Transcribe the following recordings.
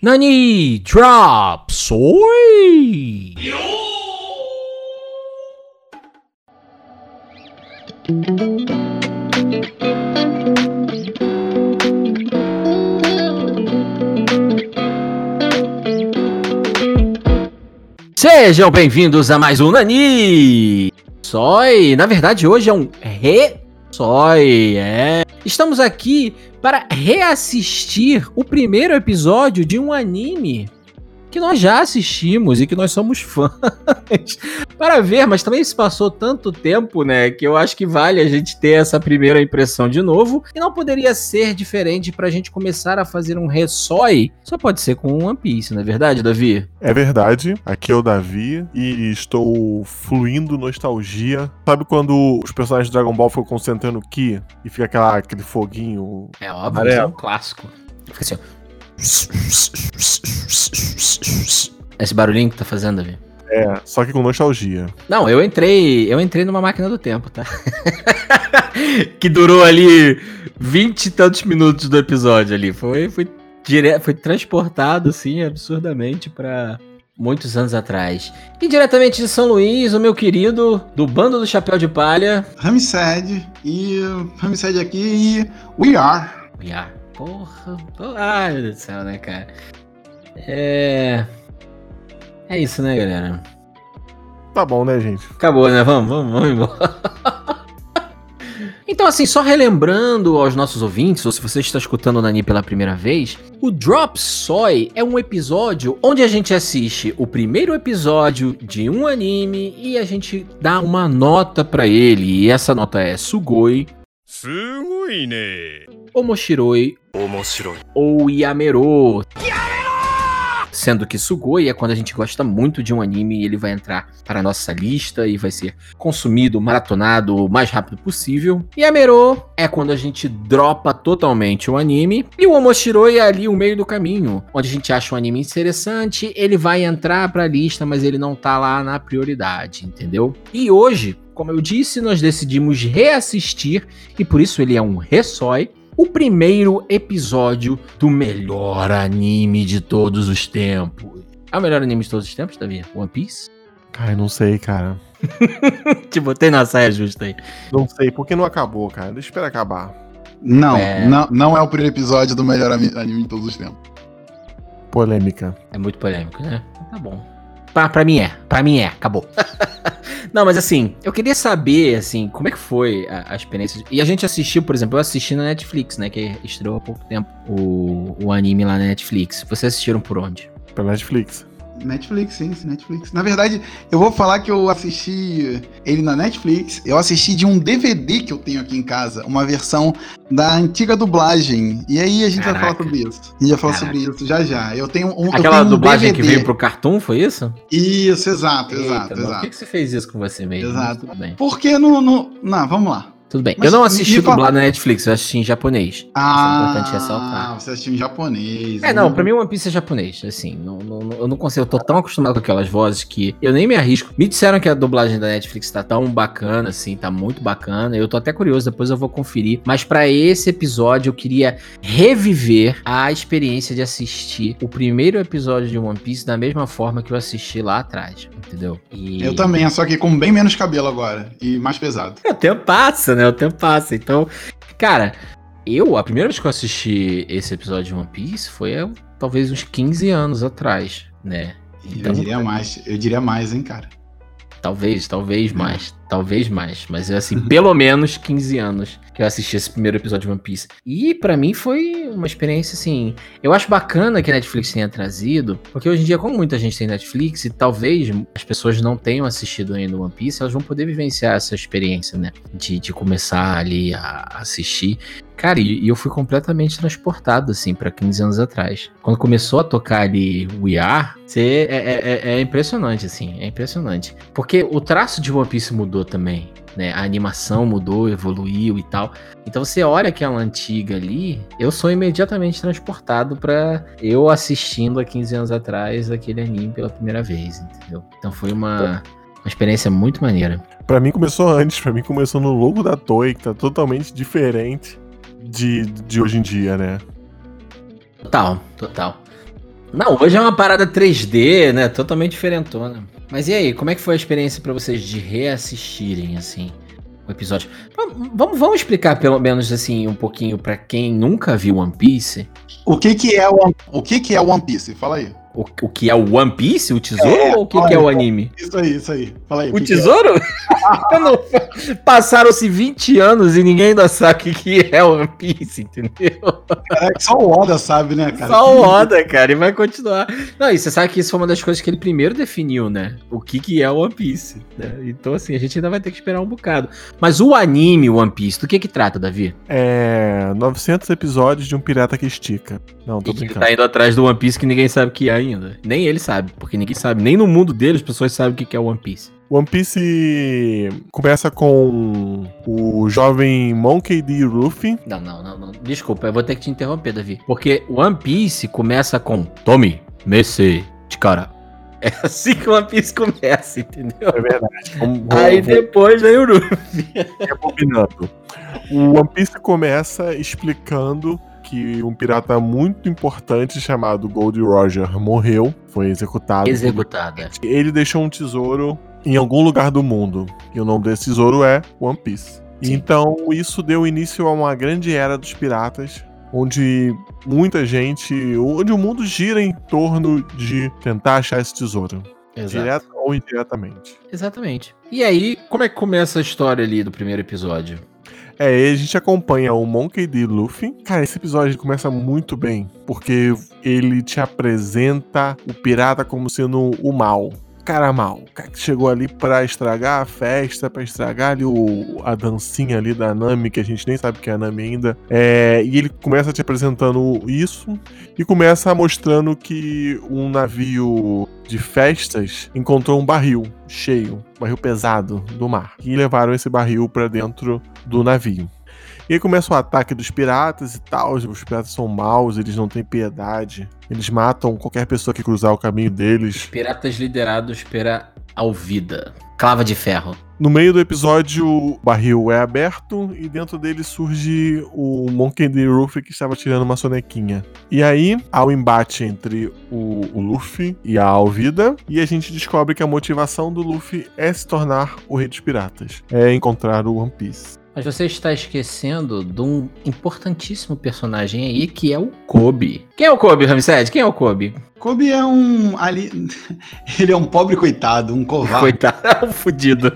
Nani Drop Soy! Sejam bem-vindos a mais um Nani Soy. Na verdade, hoje é um Re Soy, é. Estamos aqui para reassistir o primeiro episódio de um anime que nós já assistimos e que nós somos fãs para ver, mas também se passou tanto tempo, né, que eu acho que vale a gente ter essa primeira impressão de novo e não poderia ser diferente para a gente começar a fazer um ressói, só pode ser com One Piece, não é verdade, Davi? É verdade, aqui é o Davi e estou fluindo nostalgia. Sabe quando os personagens de Dragon Ball ficam concentrando Ki e fica aquela, aquele foguinho? É óbvio, é um clássico. Fica assim, ó. Esse barulhinho que tá fazendo, Davi. É, só que com nostalgia. Não, eu entrei, eu entrei numa máquina do tempo, tá? que durou ali vinte e tantos minutos do episódio ali. Foi, foi, dire... foi transportado, assim, absurdamente para muitos anos atrás. E diretamente de São Luís, o meu querido do Bando do Chapéu de Palha. Ramsed. E Ramsed aqui e We Are. We Are. Porra. Ai, meu Deus do céu, né, cara? É. É isso, né, galera? Tá bom, né, gente? Acabou, né? Vamos, vamos, vamos embora. Então, assim, só relembrando aos nossos ouvintes, ou se você está escutando o Nani pela primeira vez, o Drop Soy é um episódio onde a gente assiste o primeiro episódio de um anime e a gente dá uma nota para ele. E essa nota é Sugoi. Sugoi? Omoshiroi. Omoshiroi. Ou Yamero. Sendo que Sugoi é quando a gente gosta muito de um anime e ele vai entrar para a nossa lista e vai ser consumido, maratonado o mais rápido possível. E Amero é quando a gente dropa totalmente o anime. E o Omoshiroi é ali o meio do caminho, onde a gente acha um anime interessante, ele vai entrar para a lista, mas ele não tá lá na prioridade, entendeu? E hoje, como eu disse, nós decidimos reassistir e por isso ele é um ressói o primeiro episódio do melhor anime de todos os tempos. É o melhor anime de todos os tempos, Davi? One Piece? Cara, eu não sei, cara. Te botei na saia justa aí. Não sei, porque não acabou, cara. Deixa eu esperar acabar. Não, é... não, não é o primeiro episódio do melhor anime de todos os tempos. Polêmica. É muito polêmico, né? Tá bom. Pra, pra mim é. Pra mim é. Acabou. Não, mas assim, eu queria saber, assim, como é que foi a, a, experiência. E a gente assistiu, por exemplo, eu assisti na Netflix, né? Que estreou há pouco tempo o, o anime lá na Netflix. Vocês assistiram por onde? Pela Netflix. Netflix, sim, Netflix. Na verdade, eu vou falar que eu assisti ele na Netflix. Eu assisti de um DVD que eu tenho aqui em casa, uma versão da antiga dublagem. E aí a gente Caraca. vai falar sobre isso. A gente vai falar Caraca. sobre isso já já. Eu tenho um. Aquela tenho um dublagem DVD. que veio pro Cartoon, foi isso? Isso, exato, Eita, exato, exato. Por que, que você fez isso com você mesmo? Exato. Porque no, no. Não, vamos lá. Tudo bem. Mas eu não assisti dublado na Netflix, eu assisti em japonês. Ah, é importante ressaltar. Você assistiu em japonês. É, não, pra mim One Piece é japonês, assim. Não, não, eu não consigo, eu tô tão acostumado com aquelas vozes que eu nem me arrisco. Me disseram que a dublagem da Netflix tá tão bacana, assim, tá muito bacana. Eu tô até curioso, depois eu vou conferir. Mas para esse episódio eu queria reviver a experiência de assistir o primeiro episódio de One Piece da mesma forma que eu assisti lá atrás, entendeu? E... Eu também, só que com bem menos cabelo agora e mais pesado. O tempo passa, né? O tempo passa. Então, cara, eu, a primeira vez que eu assisti esse episódio de One Piece foi talvez uns 15 anos atrás, né? Então, eu diria mais, eu diria mais, hein, cara. Talvez, talvez mais. Talvez mais. Mas assim, pelo menos 15 anos que eu assisti esse primeiro episódio de One Piece. E para mim foi uma experiência assim. Eu acho bacana que a Netflix tenha trazido, porque hoje em dia, como muita gente tem Netflix, e talvez as pessoas não tenham assistido ainda One Piece, elas vão poder vivenciar essa experiência, né? De, de começar ali a assistir. Cara, e, eu fui completamente transportado, assim, para 15 anos atrás. Quando começou a tocar ali We Are, você, é, é, é, é impressionante, assim, é impressionante. Porque o traço de One Piece mudou também, né? A animação mudou, evoluiu e tal. Então você olha aquela antiga ali, eu sou imediatamente transportado para eu assistindo há 15 anos atrás aquele anime pela primeira vez, entendeu? Então foi uma, uma experiência muito maneira. Para mim começou antes, para mim começou no logo da Toei, que tá totalmente diferente de, de hoje em dia, né? Total, total. Não, hoje é uma parada 3D, né? Totalmente diferentona. Mas e aí, como é que foi a experiência para vocês de reassistirem, assim, o episódio? Vamos, vamos explicar, pelo menos, assim, um pouquinho para quem nunca viu One Piece. O que que é o, o que que é One Piece? Fala aí. O, o que é o One Piece, o tesouro, é, ou o que, que é o anime? Isso aí, isso aí. Fala aí. O, o tesouro? É? Passaram-se 20 anos e ninguém ainda sabe o que é One Piece, entendeu? É, só o Oda sabe, né, cara? Só o Oda, cara, e vai continuar. Não, e você sabe que isso foi uma das coisas que ele primeiro definiu, né? O que, que é One Piece. Né? Então, assim, a gente ainda vai ter que esperar um bocado. Mas o anime One Piece, do que que trata, Davi? É. 900 episódios de um pirata que estica. Não, tô e brincando. tá indo atrás do One Piece que ninguém sabe o que é ainda ainda. Nem ele sabe, porque ninguém sabe. Nem no mundo dele as pessoas sabem o que é One Piece. One Piece começa com o jovem Monkey D. Luffy. Não, não, não, não. Desculpa, eu vou ter que te interromper, Davi. Porque One Piece começa com Tommy, Messi, de cara. É assim que o One Piece começa, entendeu? É verdade. Vamos, vamos, Aí depois vem o Luffy. Rebobinando. O One Piece começa explicando que um pirata muito importante chamado Gold Roger morreu, foi executado. Executada. Ele deixou um tesouro em algum lugar do mundo. E o nome desse tesouro é One Piece. Sim. Então isso deu início a uma grande era dos piratas, onde muita gente, onde o mundo gira em torno de tentar achar esse tesouro. Exato. Direto ou indiretamente. Exatamente. E aí, como é que começa a história ali do primeiro episódio? É, a gente acompanha o Monkey D. Luffy. Cara, esse episódio começa muito bem, porque ele te apresenta o pirata como sendo o mal cara mal. O cara que chegou ali para estragar a festa, para estragar ali o, a dancinha ali da Nami, que a gente nem sabe que é a Nami ainda. É, e ele começa te apresentando isso e começa mostrando que um navio de festas encontrou um barril cheio, um barril pesado do mar. E levaram esse barril para dentro do navio. E aí começa o ataque dos piratas e tal. Os piratas são maus, eles não têm piedade. Eles matam qualquer pessoa que cruzar o caminho deles. Piratas liderados pela Alvida. Clava de ferro. No meio do episódio, o barril é aberto e dentro dele surge o Monkey D. Luffy que estava tirando uma sonequinha. E aí há o um embate entre o, o, Luffy e a Alvida e a gente descobre que a motivação do Luffy é se tornar o rei dos piratas, é encontrar o One Piece. Mas você está esquecendo de um importantíssimo personagem aí, que é o Kobe. Quem é o Kobe, Ramsed? Quem é o Kobe? Kobe é um. Ali, ele é um pobre coitado, um covarde. Coitado, é um fudido.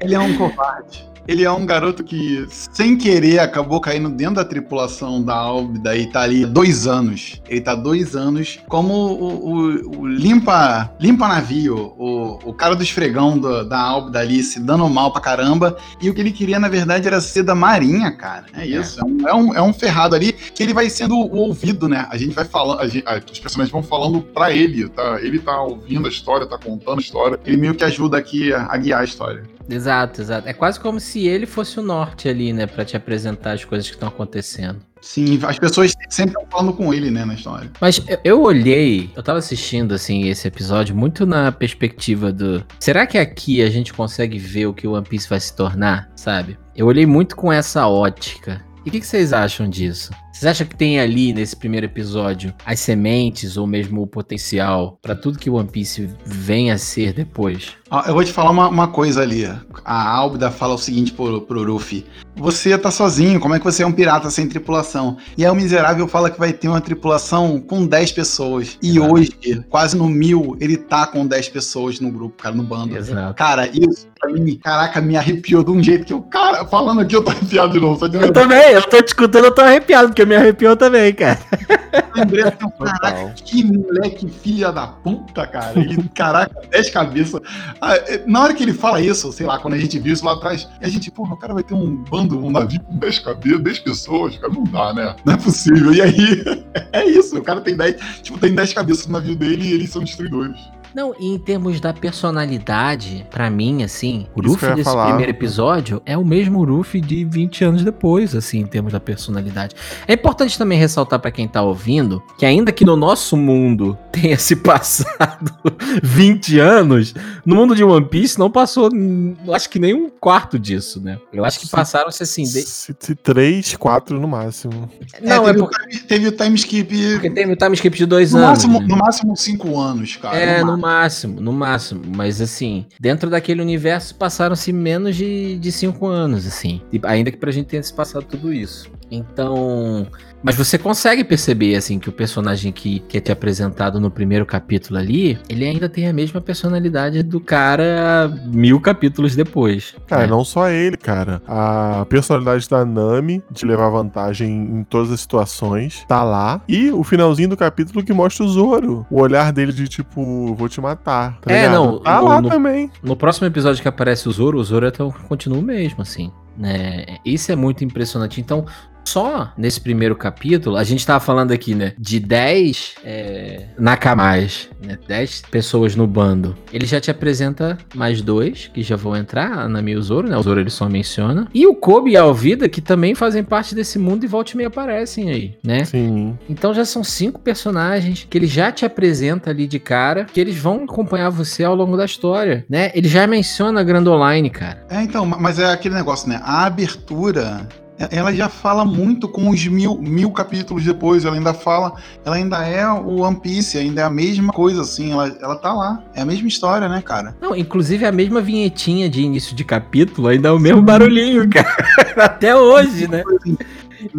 Ele é um covarde. Ele é um garoto que, sem querer, acabou caindo dentro da tripulação da Álbida e tá ali dois anos. Ele tá dois anos como o, o, o limpa, limpa navio, o, o cara do esfregão do, da Álbida ali se dando mal pra caramba. E o que ele queria, na verdade, era ser da Marinha, cara. É, é. isso. É, um, é, um, é um ferrado ali que ele vai sendo o ouvido, né? A gente vai falando, a gente, os personagens vão falando pra ele, tá? Ele tá ouvindo a história, tá contando a história. Ele meio que ajuda aqui a, a guiar a história. Exato, exato. É quase como se ele fosse o norte ali, né, para te apresentar as coisas que estão acontecendo. Sim, as pessoas sempre estão falando com ele, né, na história. Mas eu olhei, eu tava assistindo, assim, esse episódio muito na perspectiva do. Será que aqui a gente consegue ver o que o One Piece vai se tornar, sabe? Eu olhei muito com essa ótica. E o que, que vocês acham disso? Vocês acham que tem ali nesse primeiro episódio as sementes ou mesmo o potencial para tudo que One Piece vem a ser depois? Ah, eu vou te falar uma, uma coisa ali. A Álbida fala o seguinte pro, pro Ruffy: Você tá sozinho, como é que você é um pirata sem tripulação? E aí o miserável fala que vai ter uma tripulação com 10 pessoas. E Exato. hoje, quase no mil, ele tá com 10 pessoas no grupo, cara, no bando. Exato. Cara, isso pra mim, caraca, me arrepiou de um jeito que eu, cara, falando aqui, eu tô arrepiado de novo. Eu também, eu tô te escutando, eu tô arrepiado, porque me arrepiou também, cara. Lembrei assim, caraca, que moleque filha da puta, cara. Ele, caraca, 10 cabeças. Ah, é, na hora que ele fala isso, sei lá, quando a gente viu isso lá atrás, a gente, porra, o cara vai ter um bando, um navio com 10 cabeças, 10 pessoas, cara, não dá, né? Não é possível. E aí, é isso, o cara tem 10, tipo, tem 10 cabeças no navio dele e eles são destruidores. Não, e em termos da personalidade, pra mim, assim, o Luffy desse falar. primeiro episódio é o mesmo Luffy de 20 anos depois, assim, em termos da personalidade. É importante também ressaltar pra quem tá ouvindo que ainda que no nosso mundo tenha se passado 20 anos, no mundo de One Piece não passou, hum, acho que nem um quarto disso, né? Eu acho que passaram-se assim... de- Se, se três, quatro no máximo. Não, é, teve, porque, o time, teve o time skip. porque teve o time skip de dois No anos. máximo, né? no máximo cinco anos, cara. É, no no máximo, no máximo. Mas assim, dentro daquele universo passaram-se menos de, de cinco anos, assim. Ainda que pra gente tenha se passado tudo isso. Então. Mas você consegue perceber, assim, que o personagem que, que é te apresentado no primeiro capítulo ali, ele ainda tem a mesma personalidade do cara mil capítulos depois. Cara, né? não só ele, cara. A personalidade da Nami, de levar vantagem em todas as situações, tá lá. E o finalzinho do capítulo que mostra o Zoro. O olhar dele de tipo, vou te matar. Tá É, ligado? não, Tá no- lá no- também. No próximo episódio que aparece o Zoro, o Zoro até continua o mesmo, assim. Né? Isso é muito impressionante. Então, só nesse primeiro capítulo, a gente tava falando aqui, né? De 10 é, Nakamas, né? 10 pessoas no bando. Ele já te apresenta mais dois, que já vão entrar, a Nami e o Zoro, né? O Zoro ele só menciona. E o Kobe e a Alvida, que também fazem parte desse mundo e volta e meia aparecem aí, né? Sim. Então já são cinco personagens que ele já te apresenta ali de cara, que eles vão acompanhar você ao longo da história, né? Ele já menciona a Grand Online, cara. É, então, ma- mas é aquele negócio, né? A abertura, ela já fala muito com os mil, mil capítulos depois. Ela ainda fala, ela ainda é o One Piece, ainda é a mesma coisa, assim. Ela, ela tá lá. É a mesma história, né, cara? Não, inclusive a mesma vinhetinha de início de capítulo ainda é o mesmo barulhinho, cara. Até hoje, né?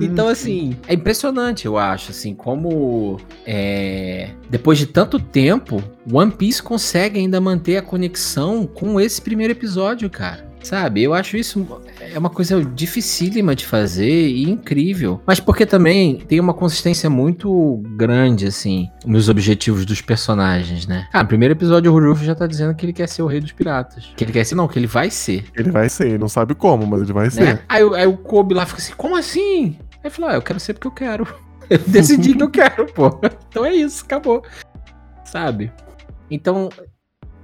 Então, assim, é impressionante, eu acho, assim, como é, depois de tanto tempo, One Piece consegue ainda manter a conexão com esse primeiro episódio, cara. Sabe? Eu acho isso é uma coisa dificílima de fazer e incrível. Mas porque também tem uma consistência muito grande, assim, nos objetivos dos personagens, né? Ah, no primeiro episódio o Ruffy já tá dizendo que ele quer ser o rei dos piratas. Que ele quer ser, não, que ele vai ser Ele vai ser, ele não sabe como, mas ele vai né? ser. Aí, o- aí o Kobe lá fica assim, como assim? Aí ele falou, ah, eu quero ser porque eu quero. Eu decidi que eu quero, pô. Então é isso, acabou. Sabe? Então,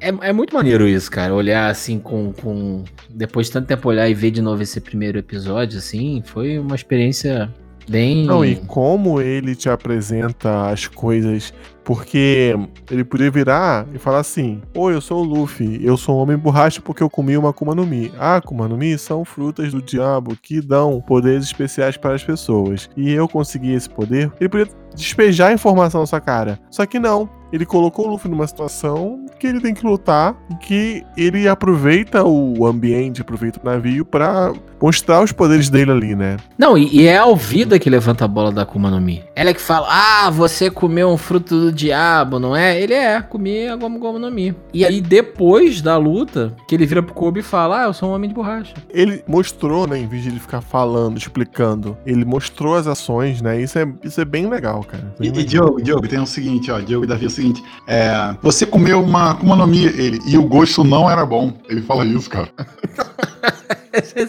é, é muito maneiro isso, cara. Olhar assim com, com. Depois de tanto tempo olhar e ver de novo esse primeiro episódio, assim, foi uma experiência bem. Não, e como ele te apresenta as coisas. Porque ele podia virar e falar assim: Oi, eu sou o Luffy, eu sou um homem borracha porque eu comi uma Akuma no Mi. Ah, Akuma no Mi são frutas do diabo que dão poderes especiais para as pessoas. E eu consegui esse poder. Ele podia despejar informação na sua cara. Só que não. Ele colocou o Luffy numa situação que ele tem que lutar e que ele aproveita o ambiente, aproveita o navio pra mostrar os poderes dele ali, né? Não, e, e é a Alvida que levanta a bola da Akuma no Mi. Ela é que fala, ah, você comeu um fruto do diabo, não é? Ele é, comi a Gomu Gomu no Mi. E aí, depois da luta, que ele vira pro Kobe e fala, ah, eu sou um homem de borracha. Ele mostrou, né, em vez de ele ficar falando, explicando, ele mostrou as ações, né? Isso é, isso é bem legal, cara. E, Bem e legal. Diogo, Diogo, tem o seguinte, ó, Diogo e Davi, é o seguinte, é, você comeu uma Akuma no Mi, ele, e o gosto não era bom. Ele fala isso, cara.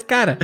Cara,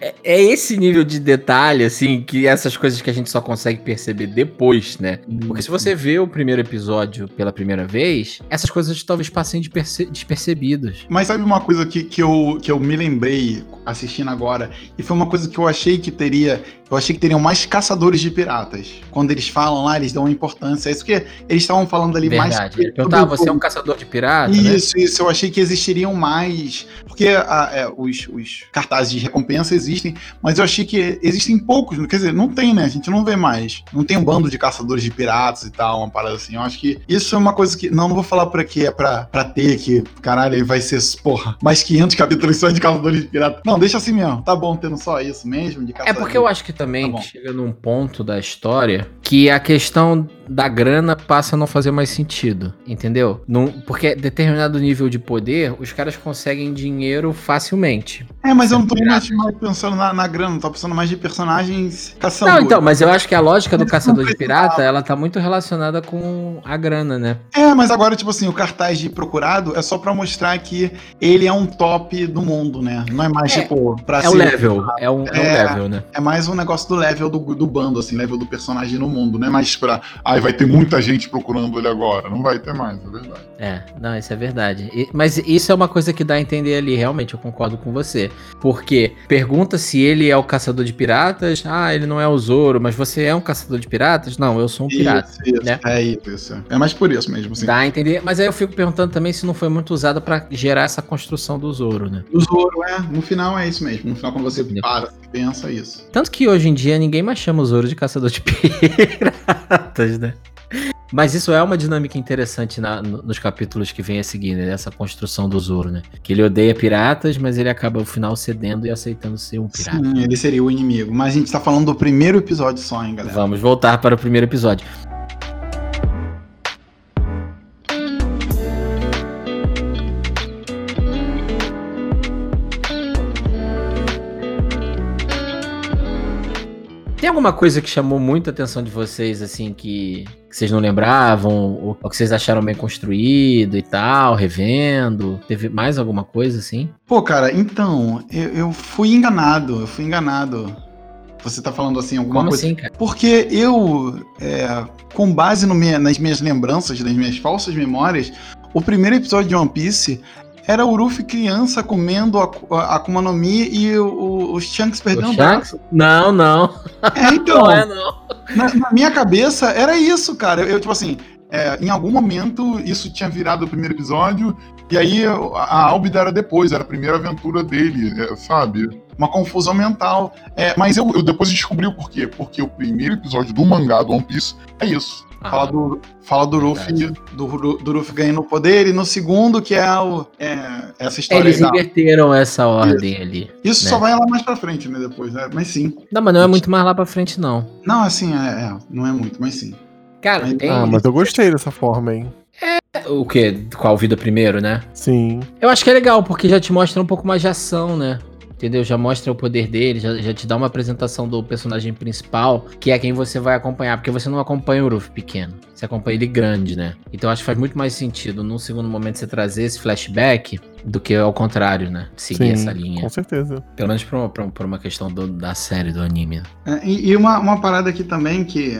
é, é esse nível de detalhe, assim, que essas coisas que a gente só consegue perceber depois, né? Porque se você vê o primeiro episódio pela primeira vez, essas coisas talvez passem de perce- despercebidas. Mas sabe uma coisa que, que, eu, que eu me lembrei assistindo agora? E foi uma coisa que eu achei que teria. Eu achei que teriam mais caçadores de piratas. Quando eles falam lá, eles dão uma importância. É isso que eles estavam falando ali mais. Verdade. Ele perguntou, ah, você é um caçador de pirata, né? Isso, isso, eu achei que existiriam mais. Porque a- é, os, os cartazes de recompensa existem, mas eu achei que existem poucos. Quer dizer, não tem, né? A gente não vê mais. Não tem um bando de caçadores de piratas e tal, uma parada assim. Eu acho que isso é uma coisa que. Não, não vou falar por aqui, é pra, pra ter que. Caralho, vai ser, porra, mais 500 capítulos só de caçadores de piratas. Não, deixa assim mesmo. Tá bom tendo só isso mesmo, de É caçadores. porque eu acho que também Tá chega num ponto da história que a questão da grana passa a não fazer mais sentido, entendeu? Não, porque determinado nível de poder, os caras conseguem dinheiro facilmente. É, mas eu não tô mais, mais pensando na, na grana, tô pensando mais de personagens caçadores. Não, então, mas eu acho que a lógica do caçador de pirata, ela tá muito relacionada com a grana, né? É, mas agora, tipo assim, o cartaz de procurado é só pra mostrar que ele é um top do mundo, né? Não é mais, É, tipo, pra É o ser- level, é um, é um É. level, né? É mais um negócio do level do, do bando, assim, level do personagem no mundo, né? Mas pra. Ai, vai ter muita gente procurando ele agora. Não vai ter mais, é verdade. É, não, isso é verdade. E- mas isso é uma coisa que dá a entender ali, realmente, eu concordo com você. Porque pergunta se ele é o caçador de piratas. Ah, ele não é o Zoro, mas você é um caçador de piratas? Não, eu sou um pirata. Isso, isso. né? É isso. É mais por isso mesmo, assim. Dá a entender, mas aí eu fico perguntando também se não foi muito usado pra gerar essa construção do Zoro, né? O Zoro, é. No final é isso mesmo. No final, quando você Entendeu? para, pensa isso. Tanto que hoje em dia ninguém mais chama o Zoro de caçador de piratas, né? Mas isso é uma dinâmica interessante na- no- nos capítulos que vem a seguir, né? Essa construção do Zoro, né? Que ele odeia piratas, mas ele acaba no final cedendo e aceitando ser um pirata. Sim, ele seria o inimigo. Mas a gente tá falando do primeiro episódio só, hein, galera? Vamos voltar para o primeiro episódio. Tem alguma coisa que chamou muito a atenção de vocês, assim, que, que vocês não lembravam, ou, ou que vocês acharam bem construído e tal, revendo? Teve mais alguma coisa, assim? Pô, cara, então, eu, eu fui enganado, eu fui enganado. Você tá falando assim, alguma Como coisa. assim, cara? Porque eu, é, com base minha- nas minhas lembranças, nas minhas falsas memórias, o primeiro episódio de One Piece era o Ruffy criança comendo a, a Akuma no Mi e o, o, os Shanks perdendo O o Shanks? braço. Não, não. É, então, Não é, não. na, na minha cabeça era isso, cara. Eu, tipo assim, é, em algum momento isso tinha virado o primeiro episódio, e aí a, a Albida era depois, era a primeira aventura dele, é, sabe? Uma confusão mental. É, mas eu, eu depois descobri o porquê. Porque o primeiro episódio do mangá do One Piece é isso. Ah, Fala do, fala do Luffy, do, do Luffy ganhando poder, e no segundo, que é, o, é essa história Eles da- inverteram essa ordem ali. Isso né? só vai lá mais pra frente, né? Depois, né? Mas sim. Não, mas não é muito mais lá pra frente, não. Não, assim, é, é, não é muito, mas sim. Cara, tem. Ah, mas eu gostei dessa forma, hein? O quê? Qual vida primeiro, né? Sim. Eu acho que é legal, porque já te mostra um pouco mais de ação, né? Entendeu? Já mostra o poder dele, já, já te dá uma apresentação do personagem principal, que é quem você vai acompanhar, porque você não acompanha o Ruff pequeno, você acompanha ele grande, né? Então eu acho que faz muito mais sentido, num segundo momento, você trazer esse flashback do que ao contrário, né? Seguir sim, essa linha. Com certeza. Pelo menos por uma, por uma- por uma questão do- da série, do anime. É, E, e uma, uma parada aqui também que.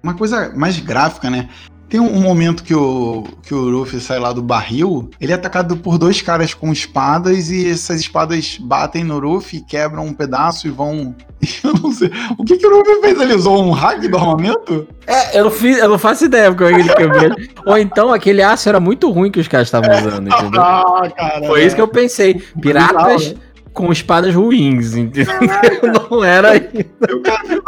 Uma coisa mais gráfica, né? Tem um, momento que o, que o Luffy sai lá do barril, ele é atacado por dois caras com espadas e essas espadas batem no Luffy, quebram um pedaço e vão. Eu não sei. O que, que o Luffy fez? Ele usou um hack do armamento? É, eu não, fiz, eu não faço ideia como é que ele quebrou. Ou então aquele aço era muito ruim que os caras estavam usando, entendeu? Ah, cara. Foi isso que eu pensei. Piratas com espadas ruins, entendeu? Não era.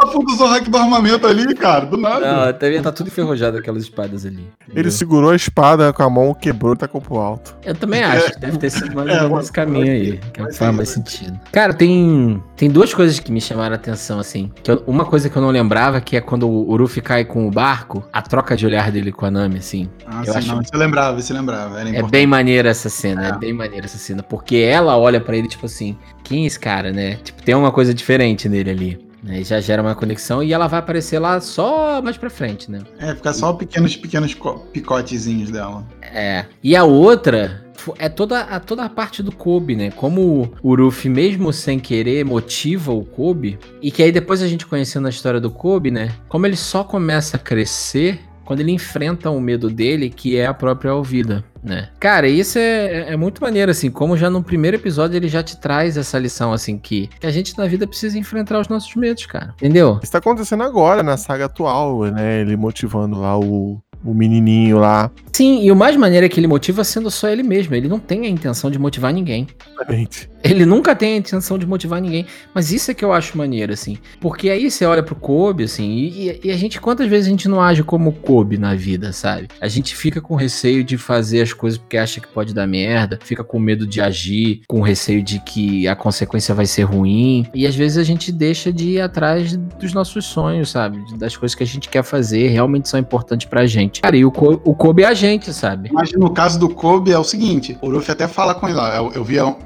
O cara filho da puta usou o hack do armamento ali, cara, do nada. Não, até tá tudo enferrujado aquelas espadas ali. Ele entendeu? segurou a espada com a mão, quebrou e tacou pro alto. Eu também acho que deve ter sido mais ou É, menos mas- esse caminho aí, que faz mais mas- sentido. Cara, tem, tem duas coisas que me chamaram a atenção, assim. Que eu- uma coisa que eu não lembrava, que é quando o Ruffy cai com o barco, a troca de olhar dele com a Nami, assim. Ah, Eu sim, acho- não, você lembrava, você lembrava. Era É importante. bem maneira essa cena, é. É. bem maneira essa cena. Porque ela olha pra ele, tipo assim, quem é esse cara, né? Tipo, tem uma coisa diferente nele ali. Né? Já gera uma conexão e ela vai aparecer lá só mais pra frente, né? É, fica só pequenos, pequenos co- picotezinhos dela. É. E a outra é toda a, toda a parte do Kobe, né? Como o Ruffy, mesmo sem querer, motiva o Kobe. E que aí depois a gente conhecendo a história do Kobe, né? Como ele só começa a crescer quando ele enfrenta o medo dele, que é a própria Alvida, né? Cara, isso é, é muito maneiro, assim, como já no primeiro episódio ele já te traz essa lição, assim, que, que a gente na vida precisa enfrentar os nossos medos, cara. Entendeu? Isso tá acontecendo agora, na saga atual, né? Ele motivando lá o, o menininho lá. Sim, e o mais maneiro é que ele motiva sendo só ele mesmo. Ele não tem a intenção de motivar ninguém. Exatamente. Ele nunca tem a intenção de motivar ninguém. Mas isso é que eu acho maneiro, assim. Porque aí você olha pro Kobe, assim, e, e a gente, quantas vezes a gente não age como Kobe na vida, sabe? A gente fica com receio de fazer as coisas porque acha que pode dar merda, fica com medo de agir, com receio de que a consequência vai ser ruim. E às vezes a gente deixa de ir atrás dos nossos sonhos, sabe? Das coisas que a gente quer fazer, realmente são importantes pra gente. Cara, e o, Ko- o Kobe é a gente, sabe? Mas no caso do Kobe é o seguinte, o Luffy até fala com ele lá. Eu, eu vi, eu,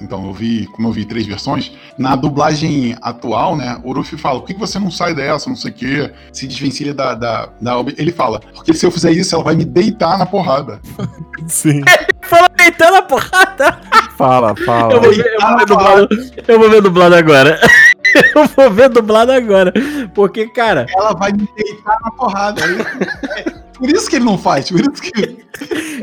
então, eu vi, como eu vi três versões, na dublagem atual, né, o Luffy fala, por que você não sai dessa, não sei o quê, se desvencilha da, da, da Ob-" Ele fala, porque se eu fizer isso, ela vai me deitar na porrada. Sim. Fala deitando a porrada! Fala, fala. Eu vou ver, eu vou ver dublado, eu vou ver dublado agora. eu vou ver dublado agora. Porque, cara. Ela vai me deitar na porrada. Por isso que ele não faz, por isso que.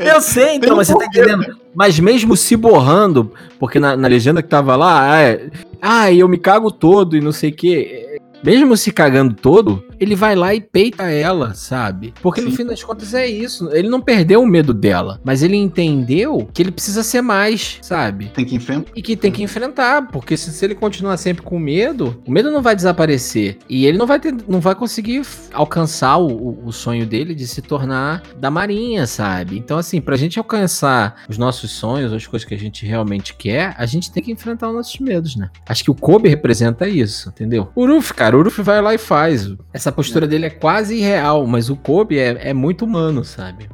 Eu sei, então, mas você tá entendendo. Mas mesmo se borrando, porque na, na legenda que tava lá, ah, é, ah, eu me cago todo e não sei o quê. Mesmo se cagando todo, ele vai lá e peita ela, sabe? Porque Sim. no fim das contas é isso. Ele não perdeu o medo dela, mas ele entendeu que ele precisa ser mais, sabe? Tem que enfrentar. E que tem que enfrentar, porque se, se ele continuar sempre com medo, o medo não vai desaparecer. E ele não vai, ter, não vai conseguir alcançar o, o sonho dele de se tornar da marinha, sabe? Então, assim, pra gente alcançar os nossos sonhos, as coisas que a gente realmente quer, a gente tem que enfrentar os nossos medos, né? Acho que o Kobe representa isso, entendeu? O Ruff, cara, o Ruff vai lá e faz. Essa postura dele é quase irreal, mas o Kobe é, é muito humano, sabe?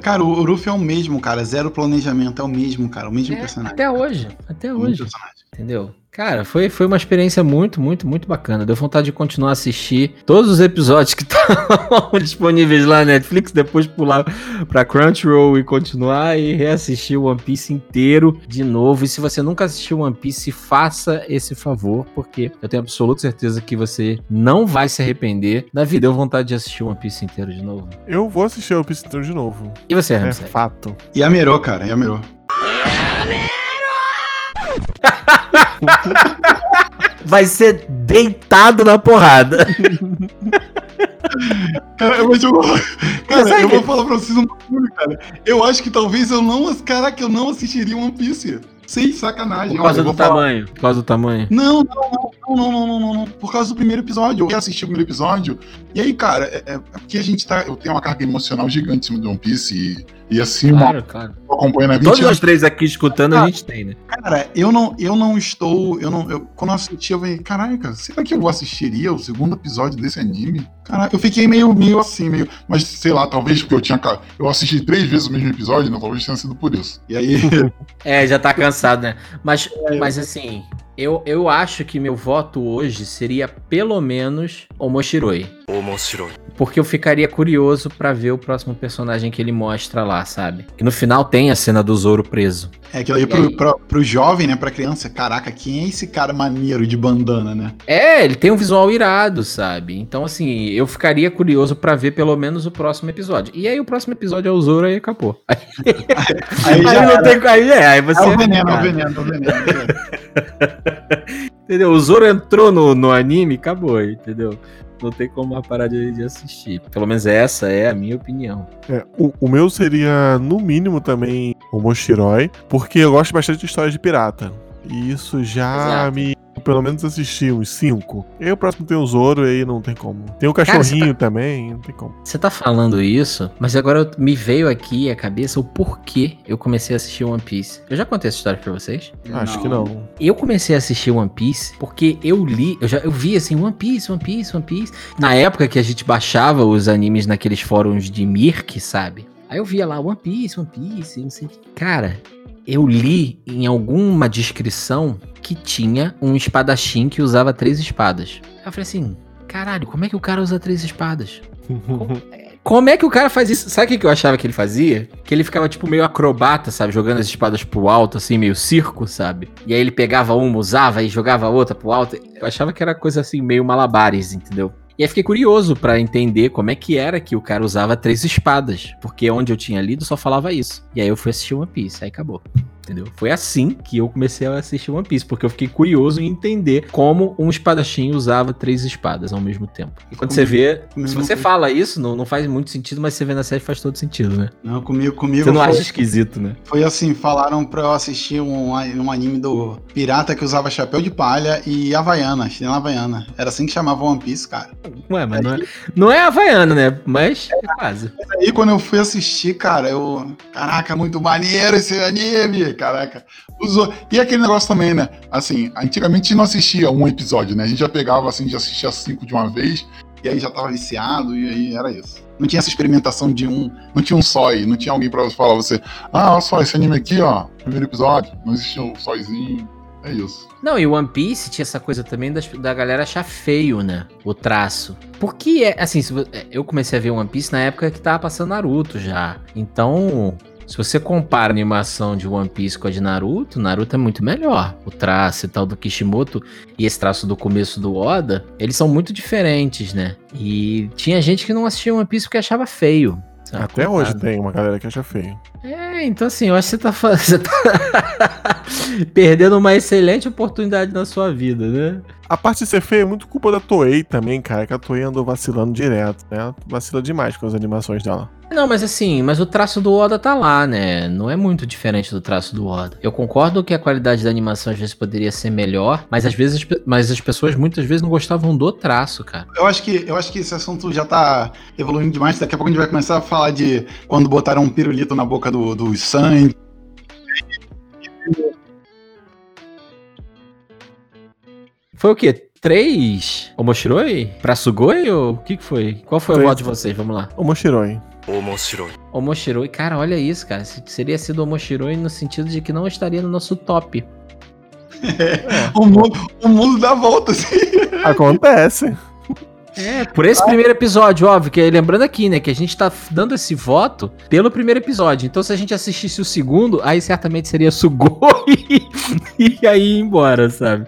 Cara, o Ruff é o mesmo, cara. Zero planejamento, é o mesmo, cara. O mesmo é, personagem. Até hoje. Até hoje. Entendeu? Cara, foi, foi uma experiência muito, muito, muito bacana. Deu vontade de continuar a assistir todos os episódios que estavam disponíveis lá na Netflix, depois pular pra Crunchyroll e continuar e reassistir o One Piece inteiro de novo. E se você nunca assistiu One Piece, faça esse favor, porque eu tenho absoluta certeza que você não vai se arrepender. Davi, deu vontade de assistir o One Piece inteiro de novo? Eu vou assistir o One Piece inteiro de novo. E você, É fato. E a cara, e a. Vai ser deitado na porrada. Cara, mas eu, cara, eu vou falar pra vocês um pouquinho, cara. Eu acho que talvez eu não. Caraca, eu não assistiria One Piece. Sem sacanagem. Por causa Olha, do tamanho. Por causa do tamanho. Não, não, não, não, não, não, não, não. Por causa do primeiro episódio. Eu assisti o primeiro episódio. E aí, cara, é, é, porque a gente tá. Eu tenho uma carga emocional gigante em cima do One Piece. E e assim, claro, uma, claro. acompanhando a Todos nós três aqui escutando, a gente tem, né? Cara, eu não, eu não estou. Eu não, eu, quando eu assisti, eu falei, caraca, será que eu assistiria o segundo episódio desse anime? Caraca, eu fiquei meio, meio assim, meio. Mas sei lá, talvez porque eu tinha. Eu assisti três vezes o mesmo episódio, não, talvez tenha sido por isso. E aí. é, já tá cansado, né? Mas, é, mas assim, eu, eu acho que meu voto hoje seria pelo menos Omoshiroi. Omoshiroi. Porque eu ficaria curioso para ver o próximo personagem que ele mostra lá, sabe? Que no final tem a cena do Zoro preso. É, aquilo aí pro. Pro, pro, jovem, né, pra criança, caraca, quem é esse cara maneiro de bandana, né? É, ele tem um visual irado, sabe? Então, assim, eu ficaria curioso para ver pelo menos o próximo episódio. E aí o próximo episódio é o Zoro e acabou. Aí, aí, aí não tem... Aí, é, aí você... É o veneno, é o veneno, é o veneno. entendeu? O Zoro entrou no, no anime, acabou, entendeu? Não tem como parar de, de assistir. Pelo menos essa é a minha opinião. É, o, o, meu seria, no mínimo, também o Moshiroi, porque eu gosto bastante de histórias de pirata. E isso já Exato. me pelo menos assistir uns cinco. E o próximo tem o Zoro, e aí não tem como. Tem o cachorrinho Cara, tá... também, não tem como. Você tá falando isso, mas agora me veio aqui a cabeça o porquê eu comecei a assistir One Piece. Eu já contei essa história pra vocês? Acho não. que não. Eu comecei a assistir One Piece porque eu li, eu já eu vi assim, One Piece, One Piece, One Piece. Na época que a gente baixava os animes naqueles fóruns de Mirk, sabe? Aí eu via lá One Piece, One Piece, não sei o que. Cara, eu li em alguma descrição que tinha um espadachim que usava três espadas. Eu falei assim, caralho, como é que o cara usa três espadas? Como, como é que o cara faz isso? Sabe o que eu achava que ele fazia? Que ele ficava tipo meio acrobata, sabe? Jogando as espadas pro alto, assim, meio circo, sabe? E aí ele pegava uma, usava e jogava outra pro alto. Eu achava que era coisa assim, meio malabares, entendeu? E aí fiquei curioso para entender como é que era que o cara usava três espadas, porque onde eu tinha lido só falava isso. E aí eu fui assistir One Piece, aí acabou entendeu? Foi assim que eu comecei a assistir One Piece, porque eu fiquei curioso em entender como um espadachim usava três espadas ao mesmo tempo. E quando comigo, você vê, se você foi... fala isso, não, não faz muito sentido, mas você vê na série faz todo sentido, né? Não, comigo, comigo. Você não foi, acha esquisito, né? Foi assim, falaram pra eu assistir um, um anime do pirata que usava chapéu de palha e havaiana, chinela havaiana. Era assim que chamava One Piece, cara. Ué, mas aí, não, é, não é havaiana, né? Mas é quase. Aí quando eu fui assistir, cara, eu. Caraca, muito maneiro esse anime! Caraca. Usou. E aquele negócio também, né? Assim, antigamente não assistia um episódio, né? A gente já pegava assim, já assistia cinco de uma vez, e aí já tava viciado, e aí era isso. Não tinha essa experimentação de um. Não tinha um sói, não tinha alguém pra falar você. Ah, olha só, esse anime aqui, ó, primeiro episódio, não existia um sóizinho. É isso. Não, e One Piece tinha essa coisa também da galera achar feio, né? O traço. Porque, é, assim, eu comecei a ver One Piece na época que tava passando Naruto já. Então, Se você compara a animação de One Piece com a de Naruto, Naruto é muito melhor. O traço e tal do Kishimoto e esse traço do começo do Oda, eles são muito diferentes, né? E tinha gente que não assistia One Piece porque achava feio. sabe? Até Coitado. hoje tem uma galera que acha feio. É, então assim, eu acho que você tá, você tá perdendo uma excelente oportunidade na sua vida, né? A parte de ser feio é muito culpa da Toei também, cara, que a Toei andou vacilando direto, né? Vacila demais com as animações dela. Não, mas assim, mas o traço do Oda tá lá, né? Não é muito diferente do traço do Oda. Eu concordo que a qualidade da animação às vezes poderia ser melhor, mas às vezes, mas as pessoas muitas vezes não gostavam do traço, cara. Eu acho, que, eu acho que esse assunto já tá evoluindo demais. Daqui a pouco a gente vai começar a falar de quando botaram um pirulito na boca do, do Sanji. Foi o quê? Três Omoshiroi? Pra Sugoi ou o que que foi? Qual foi o Três. voto de vocês? Vamos lá. O Moshiroi. Omoshiroi, cara, olha isso, cara. Se- Seria sido Omoshiroi no sentido de que não estaria no nosso top. O mundo, o mundo dá volta, assim. Acontece. É, por esse primeiro episódio, óbvio, que lembrando aqui, né, que a gente tá dando esse voto pelo primeiro episódio. Então, se a gente assistisse o segundo, aí certamente seria Sugoi e aí ir embora, sabe?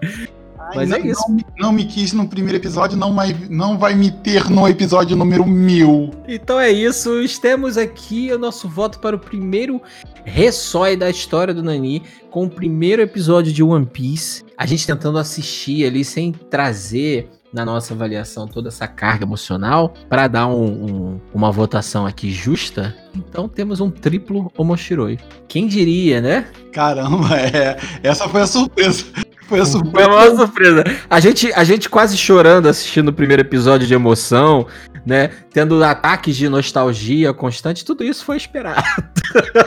Mas é não, isso. Não, me- não me quis no primeiro episódio, não, vai- não vai me ter no episódio número mil. Então é isso, temos aqui o nosso voto para o primeiro ressói da história do Nani, com o primeiro episódio de One Piece. A gente tentando assistir ali sem trazer na nossa avaliação toda essa carga emocional para dar um- um- uma votação aqui justa. Então temos um triplo Omoshiroi. Quem diria, né? Caramba, é, essa foi a surpresa. Foi a Foi surpresa. a maior surpresa. A gente, a gente quase chorando assistindo o primeiro episódio de emoção, né? Tendo ataques de nostalgia constante, tudo isso foi esperado.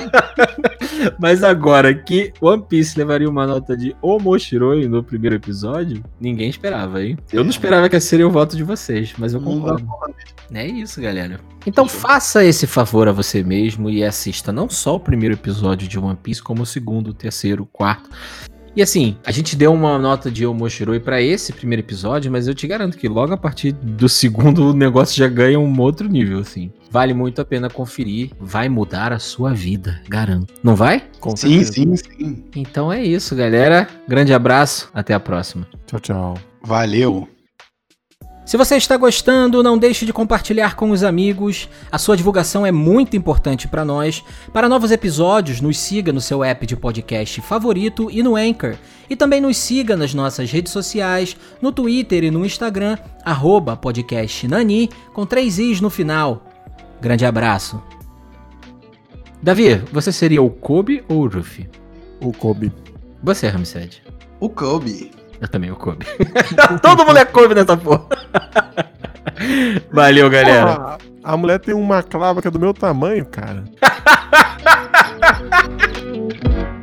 Mas agora que One Piece levaria uma nota de Omoshiroi no primeiro episódio, ninguém esperava, hein? Eu não esperava que esse seria o voto de vocês, mas eu concordo. É isso, galera. Então faça esse favor a você mesmo e assista não só o primeiro episódio de One Piece, como o segundo, o terceiro, o quarto. E assim, a gente deu uma nota de Omoshiroi pra esse primeiro episódio, mas eu te garanto que logo a partir do segundo o negócio já ganha um outro nível, assim. Vale muito a pena conferir, vai mudar a sua vida, garanto. Não vai? Com Sim, certeza. sim, sim. Então é isso, galera. Grande abraço, até a próxima. Tchau, tchau. Valeu. Se você está gostando, não deixe de compartilhar com os amigos. A sua divulgação é muito importante para nós. Para novos episódios, nos siga no seu app de podcast favorito e no Anchor. E também nos siga nas nossas redes sociais, no Twitter e no Instagram, arroba podcastnani, com três i's no final. Grande abraço. Davi, você seria o Kobe ou o Ruffy? O Kobe. Você, Ramsed. O Kobe. Eu também, o Kobe. Todo mundo é Kobe nessa porra. Valeu, galera. Porra, a mulher tem uma clava que é do meu tamanho, cara.